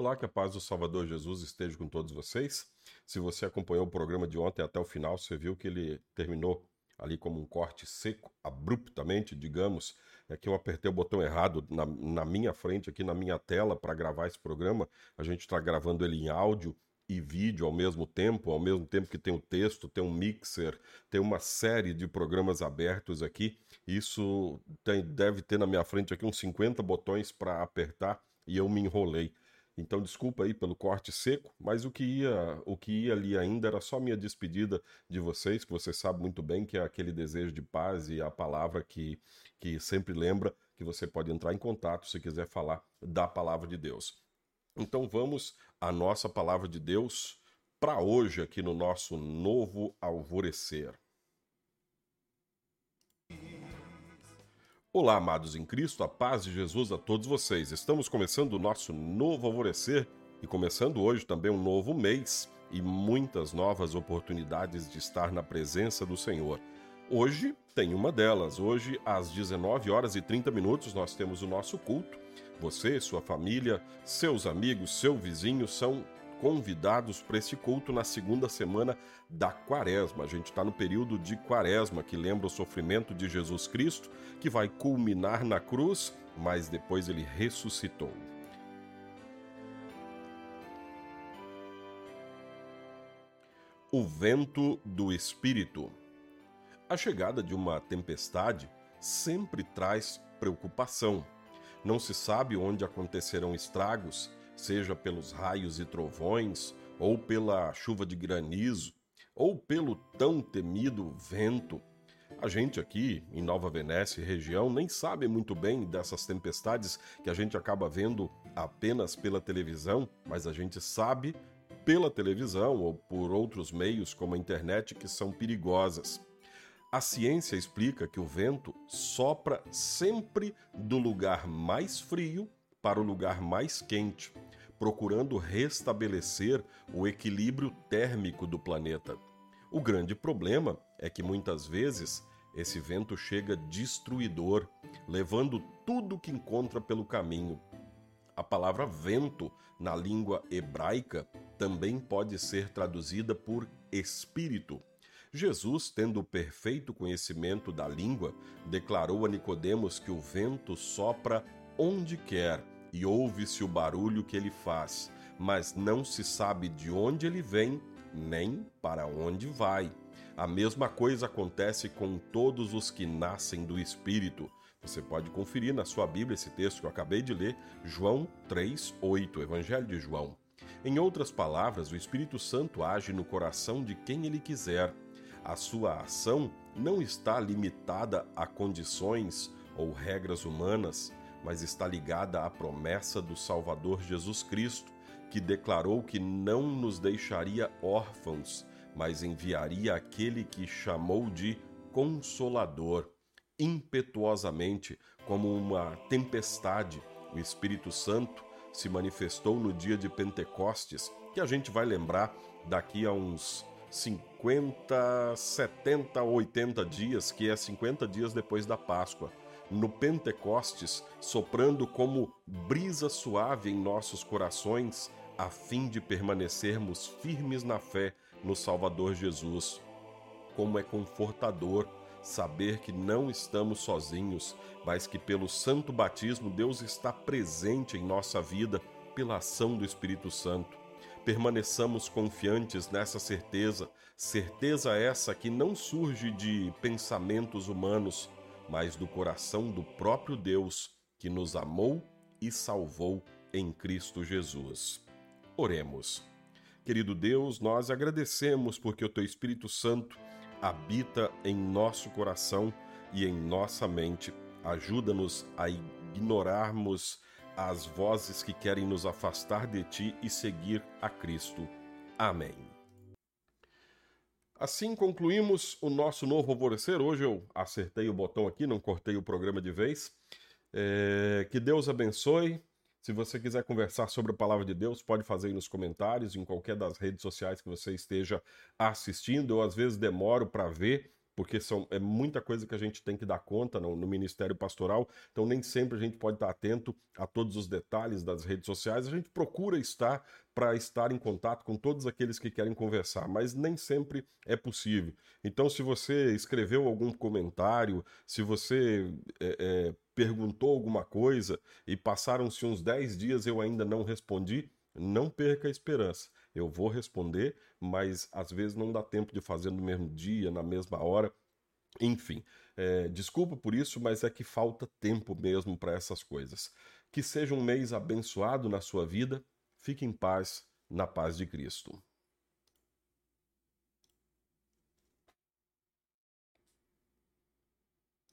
Olá, que a paz do Salvador Jesus esteja com todos vocês. Se você acompanhou o programa de ontem até o final, você viu que ele terminou ali como um corte seco, abruptamente, digamos. É que eu apertei o botão errado na, na minha frente, aqui na minha tela, para gravar esse programa. A gente está gravando ele em áudio e vídeo ao mesmo tempo, ao mesmo tempo que tem o texto, tem um mixer, tem uma série de programas abertos aqui. Isso tem, deve ter na minha frente aqui uns 50 botões para apertar e eu me enrolei. Então, desculpa aí pelo corte seco, mas o que ia, o que ia ali ainda era só minha despedida de vocês, que vocês sabem muito bem que é aquele desejo de paz e a palavra que, que sempre lembra que você pode entrar em contato se quiser falar da palavra de Deus. Então, vamos à nossa palavra de Deus para hoje aqui no nosso novo alvorecer. Olá, amados em Cristo, a paz de Jesus a todos vocês. Estamos começando o nosso novo alvorecer e começando hoje também um novo mês e muitas novas oportunidades de estar na presença do Senhor. Hoje tem uma delas. Hoje, às 19 horas e 30 minutos, nós temos o nosso culto. Você, sua família, seus amigos, seu vizinho são convidados para esse culto na segunda semana da Quaresma. A gente está no período de Quaresma, que lembra o sofrimento de Jesus Cristo, que vai culminar na cruz, mas depois ele ressuscitou. O vento do Espírito. A chegada de uma tempestade sempre traz preocupação. Não se sabe onde acontecerão estragos seja pelos raios e trovões, ou pela chuva de granizo, ou pelo tão temido vento. A gente aqui em Nova Venécia e região nem sabe muito bem dessas tempestades que a gente acaba vendo apenas pela televisão, mas a gente sabe pela televisão ou por outros meios como a internet que são perigosas. A ciência explica que o vento sopra sempre do lugar mais frio para o lugar mais quente, procurando restabelecer o equilíbrio térmico do planeta. O grande problema é que muitas vezes esse vento chega destruidor, levando tudo que encontra pelo caminho. A palavra vento na língua hebraica também pode ser traduzida por espírito. Jesus, tendo perfeito conhecimento da língua, declarou a Nicodemos que o vento sopra onde quer e ouve-se o barulho que ele faz, mas não se sabe de onde ele vem nem para onde vai. A mesma coisa acontece com todos os que nascem do Espírito. Você pode conferir na sua Bíblia esse texto que eu acabei de ler, João 3:8, Evangelho de João. Em outras palavras, o Espírito Santo age no coração de quem ele quiser. A sua ação não está limitada a condições ou regras humanas, mas está ligada à promessa do Salvador Jesus Cristo, que declarou que não nos deixaria órfãos, mas enviaria aquele que chamou de Consolador. Impetuosamente, como uma tempestade, o Espírito Santo se manifestou no dia de Pentecostes, que a gente vai lembrar daqui a uns 50, 70, 80 dias, que é 50 dias depois da Páscoa no Pentecostes, soprando como brisa suave em nossos corações, a fim de permanecermos firmes na fé no Salvador Jesus. Como é confortador saber que não estamos sozinhos, mas que pelo santo batismo Deus está presente em nossa vida pela ação do Espírito Santo. Permaneçamos confiantes nessa certeza, certeza essa que não surge de pensamentos humanos, mas do coração do próprio Deus que nos amou e salvou em Cristo Jesus. Oremos. Querido Deus, nós agradecemos porque o Teu Espírito Santo habita em nosso coração e em nossa mente. Ajuda-nos a ignorarmos as vozes que querem nos afastar de Ti e seguir a Cristo. Amém. Assim concluímos o nosso novo alvorecer. Hoje eu acertei o botão aqui, não cortei o programa de vez. É, que Deus abençoe. Se você quiser conversar sobre a palavra de Deus, pode fazer aí nos comentários, em qualquer das redes sociais que você esteja assistindo. Eu às vezes demoro para ver, porque são, é muita coisa que a gente tem que dar conta no, no, Ministério Pastoral, então nem sempre a gente pode estar atento a todos os detalhes das redes sociais. A gente procura estar para estar em contato com todos aqueles que querem conversar, mas nem sempre é possível. Então, se você escreveu algum comentário, se você é, é, perguntou alguma coisa e passaram-se uns 10 dias eu ainda não respondi, não perca a esperança. Eu vou responder, mas às vezes não dá tempo de fazer no mesmo dia, na mesma hora. Enfim, é, desculpa por isso, mas é que falta tempo mesmo para essas coisas. Que seja um mês abençoado na sua vida. Fique em paz, na paz de Cristo.